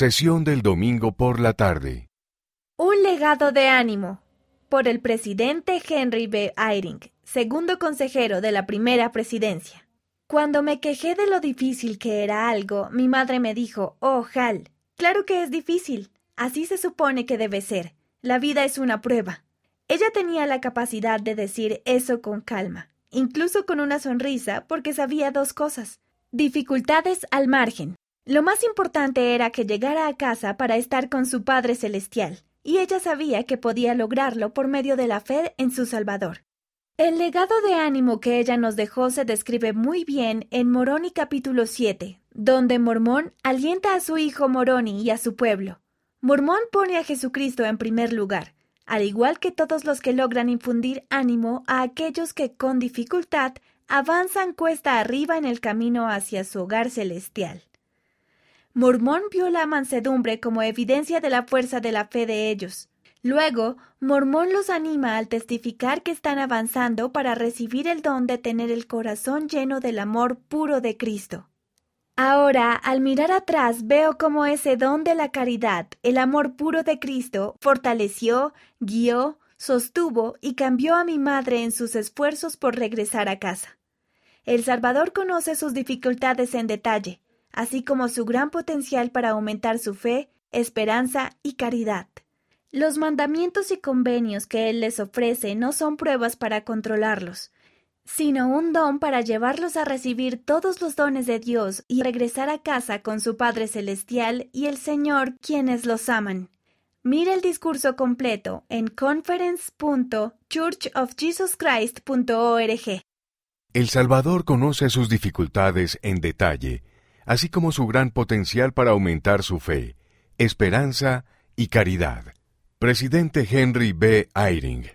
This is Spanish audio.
Sesión del domingo por la tarde. Un legado de ánimo. Por el presidente Henry B. Eyring, segundo consejero de la primera presidencia. Cuando me quejé de lo difícil que era algo, mi madre me dijo, Oh, Hal, claro que es difícil. Así se supone que debe ser. La vida es una prueba. Ella tenía la capacidad de decir eso con calma, incluso con una sonrisa, porque sabía dos cosas. Dificultades al margen. Lo más importante era que llegara a casa para estar con su Padre Celestial, y ella sabía que podía lograrlo por medio de la fe en su Salvador. El legado de ánimo que ella nos dejó se describe muy bien en Moroni capítulo 7, donde Mormón alienta a su hijo Moroni y a su pueblo. Mormón pone a Jesucristo en primer lugar, al igual que todos los que logran infundir ánimo a aquellos que con dificultad avanzan cuesta arriba en el camino hacia su hogar celestial. Mormón vio la mansedumbre como evidencia de la fuerza de la fe de ellos. Luego, Mormón los anima al testificar que están avanzando para recibir el don de tener el corazón lleno del amor puro de Cristo. Ahora, al mirar atrás, veo cómo ese don de la caridad, el amor puro de Cristo, fortaleció, guió, sostuvo y cambió a mi madre en sus esfuerzos por regresar a casa. El Salvador conoce sus dificultades en detalle, así como su gran potencial para aumentar su fe, esperanza y caridad. Los mandamientos y convenios que Él les ofrece no son pruebas para controlarlos, sino un don para llevarlos a recibir todos los dones de Dios y regresar a casa con su Padre Celestial y el Señor quienes los aman. Mira el discurso completo en conference.churchofjesuschrist.org. El Salvador conoce sus dificultades en detalle, así como su gran potencial para aumentar su fe, esperanza y caridad. Presidente Henry B. Eyring